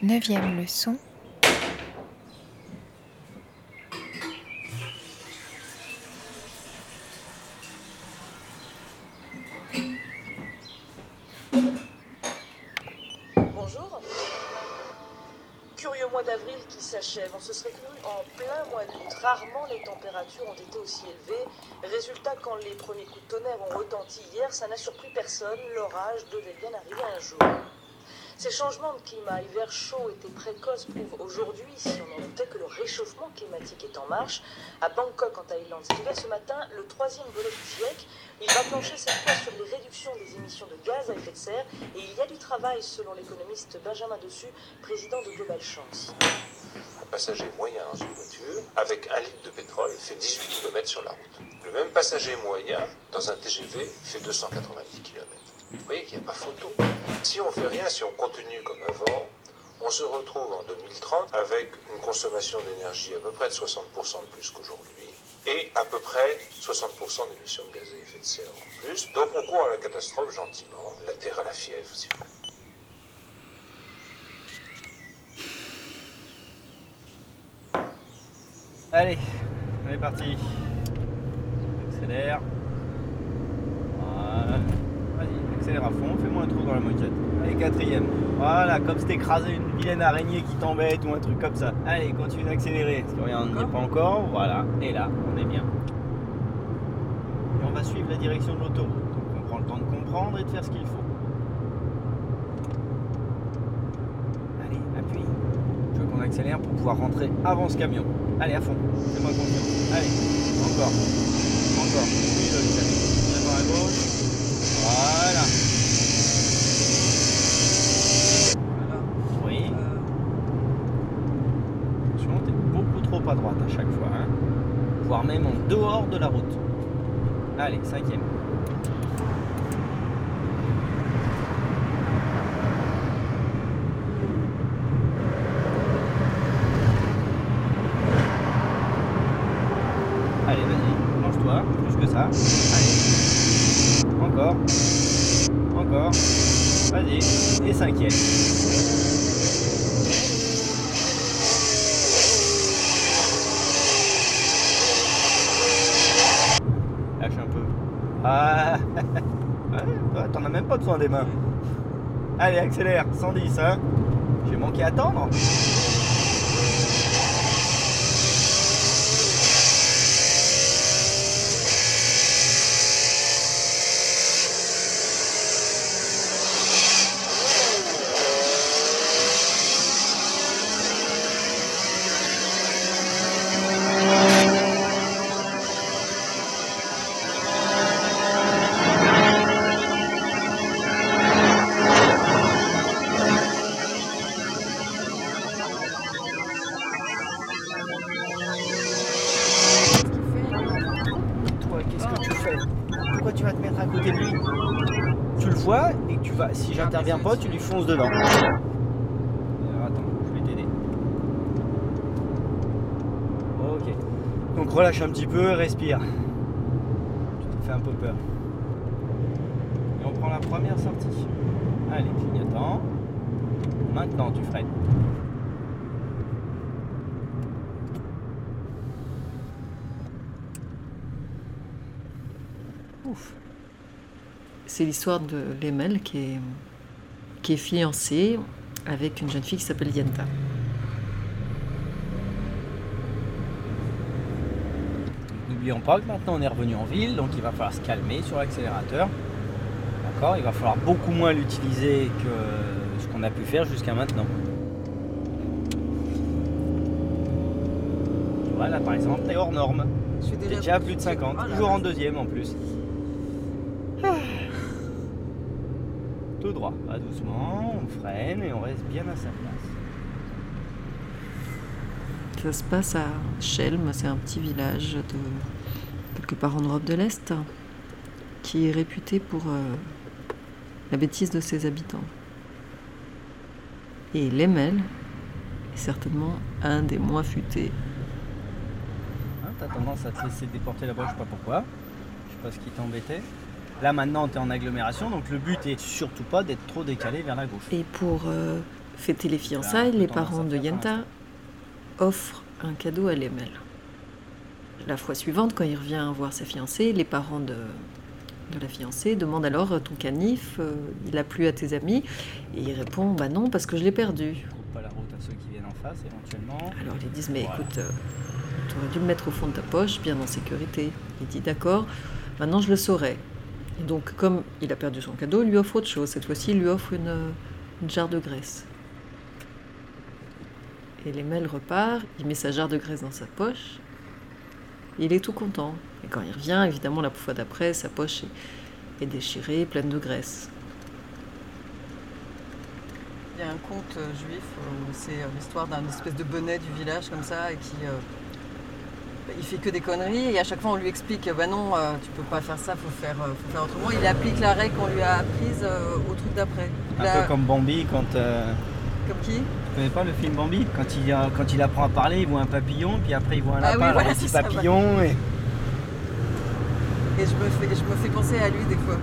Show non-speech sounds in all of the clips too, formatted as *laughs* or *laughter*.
Neuvième leçon. Bonjour. Curieux mois d'avril qui s'achève. On se serait cru en plein mois d'août. Rarement les températures ont été aussi élevées. Résultat, quand les premiers coups de tonnerre ont retenti hier, ça n'a surpris personne. L'orage devait bien arriver un jour. Ces changements de climat, hiver chaud, été précoce, prouvent aujourd'hui, si on en doutait, que le réchauffement climatique est en marche. À Bangkok, en Thaïlande, ce matin le troisième volet du GIEC. Il va plancher cette fois sur les réductions des émissions de gaz à effet de serre. Et il y a du travail, selon l'économiste Benjamin Dessus, président de Global Chance. Un passager moyen dans une voiture, avec un litre de pétrole, fait 18 km sur la route. Le même passager moyen, dans un TGV, fait 290 km. Vous voyez qu'il n'y a pas photo. Si on fait rien, si on continue comme avant, on se retrouve en 2030 avec une consommation d'énergie à peu près de 60% de plus qu'aujourd'hui et à peu près 60% d'émissions de gaz à effet de serre en plus. Donc on court à la catastrophe gentiment, la terre à la fièvre, si vous. Allez, on est parti. Accélère. Voilà. Accélère à fond, fais-moi un trou dans la moquette. Allez, quatrième. Voilà, comme si écrasé une vilaine araignée qui t'embête ou un truc comme ça. Allez, continue d'accélérer. Parce n'y est pas encore. Voilà, et là, on est bien. Et on va suivre la direction de l'autoroute. Donc on prend le temps de comprendre et de faire ce qu'il faut. Allez, appuie. Je veux qu'on accélère pour pouvoir rentrer avant ce camion. Allez, à fond. Fais-moi confiance. Allez, encore. Encore. Oui, à gauche. Voilà. Oui. Attention, t'es beaucoup trop à droite à chaque fois. Hein. Même en dehors de la route. Allez, cinquième. Allez, vas-y, lance-toi, plus que ça. Allez. Encore. Encore. Vas-y. Et cinquième. Ah *laughs* Ouais, T'en as même pas besoin des mains. Allez, accélère. 110, hein. J'ai manqué à attendre. Tu vas te mettre à côté de lui Tu le vois et tu vas. Si j'interviens pas, tu lui fonces dedans. Attends, je vais t'aider. Ok. Donc relâche un petit peu, respire. Tu te fais un peu peur. Et on prend la première sortie. Allez, clignotant. Maintenant, tu freines. Ouf. C'est l'histoire de Lemel qui est, qui est fiancé avec une jeune fille qui s'appelle Yenta. N'oublions pas que maintenant on est revenu en ville, donc il va falloir se calmer sur l'accélérateur. D'accord Il va falloir beaucoup moins l'utiliser que ce qu'on a pu faire jusqu'à maintenant. Voilà, par exemple, t'es hors norme. Je suis déjà à plus de 50, Ah toujours en deuxième en plus. Droit, pas doucement, on freine et on reste bien à sa place. Ça se passe à Chelm, c'est un petit village de quelque part en Europe de l'Est qui est réputé pour euh, la bêtise de ses habitants. Et Lemel est certainement un des moins futés. Hein, T'as tendance à te laisser déporter là-bas, je sais pas pourquoi. Je sais pas ce qui t'embêtait. Là maintenant, tu es en agglomération, donc le but est surtout pas d'être trop décalé vers la gauche. Et pour euh, Fêter les fiançailles, les parents de Yenta offrent un cadeau à Lemel. La fois suivante, quand il revient voir sa fiancée, les parents de, de la fiancée demandent alors ton canif, euh, il a plu à tes amis? Et il répond Bah non, parce que je l'ai perdu. Coupe pas la route à ceux qui viennent en face éventuellement. Alors ils disent Mais Voilà. écoute, tu aurais dû le mettre au fond de ta poche, bien en sécurité. Il dit D'accord, maintenant je le saurai. Donc, comme il a perdu son cadeau, il lui offre autre chose. Cette fois-ci, il lui offre une, jarre de graisse. Et Lemel repart, il met sa jarre de graisse dans sa poche. Il est tout content. Et quand il revient, évidemment, la fois d'après, sa poche est, est déchirée, pleine de graisse. Il y a un conte euh, juif où c'est euh, l'histoire d'un espèce de bonnet du village comme ça et qui euh, il fait que des conneries et à chaque fois on lui explique bah non euh, tu peux pas faire ça faut faire euh, faut faire autrement il applique la règle qu'on lui a apprise euh, au truc d'après Un peu comme Bambi quand. euh, comme qui? Tu connais pas le film Bambi? Quand il, quand il apprend à parler, il voit un papillon, puis après il voit un Ah lapin, oui, alors voilà, il dit c'est ça, papillon. Et... et je me fais je me fais penser à lui des fois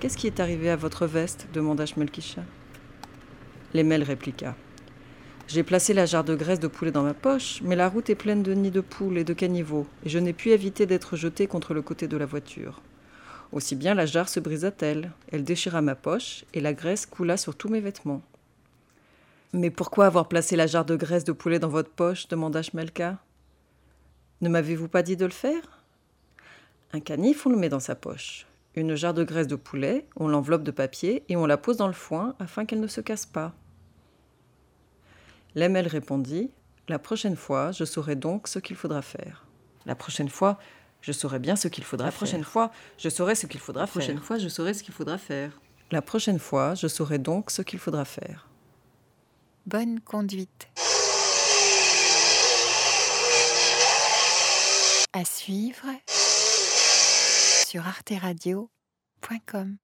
Qu'est-ce qui est arrivé à votre veste demanda Shmelkisha. Lemel répliqua. J'ai placé la jarre de graisse de poulet dans ma poche, mais la route est pleine de nids de poules et de caniveaux, et je n'ai pu éviter d'être jeté contre le côté de la voiture. Aussi bien la jarre se brisa-t-elle. Elle déchira ma poche, et la graisse coula sur tous mes vêtements. Mais pourquoi avoir placé la jarre de graisse de poulet dans votre poche demanda Shmelka. Ne m'avez-vous pas dit de le faire? Un canif, on le met dans sa poche. Une jarre de graisse de poulet, on l'enveloppe de papier et on la pose dans le foin afin qu'elle ne se casse pas. Lemel répondit La prochaine fois, je saurai donc ce qu'il faudra faire. La prochaine fois, je saurai bien ce qu'il faudra La faire. prochaine fois, je saurai ce qu'il faudra La prochaine fois, je saurai ce qu'il faudra faire. La prochaine fois, je saurai donc ce qu'il faudra faire. Bonne conduite. À suivre sur arteradio.com.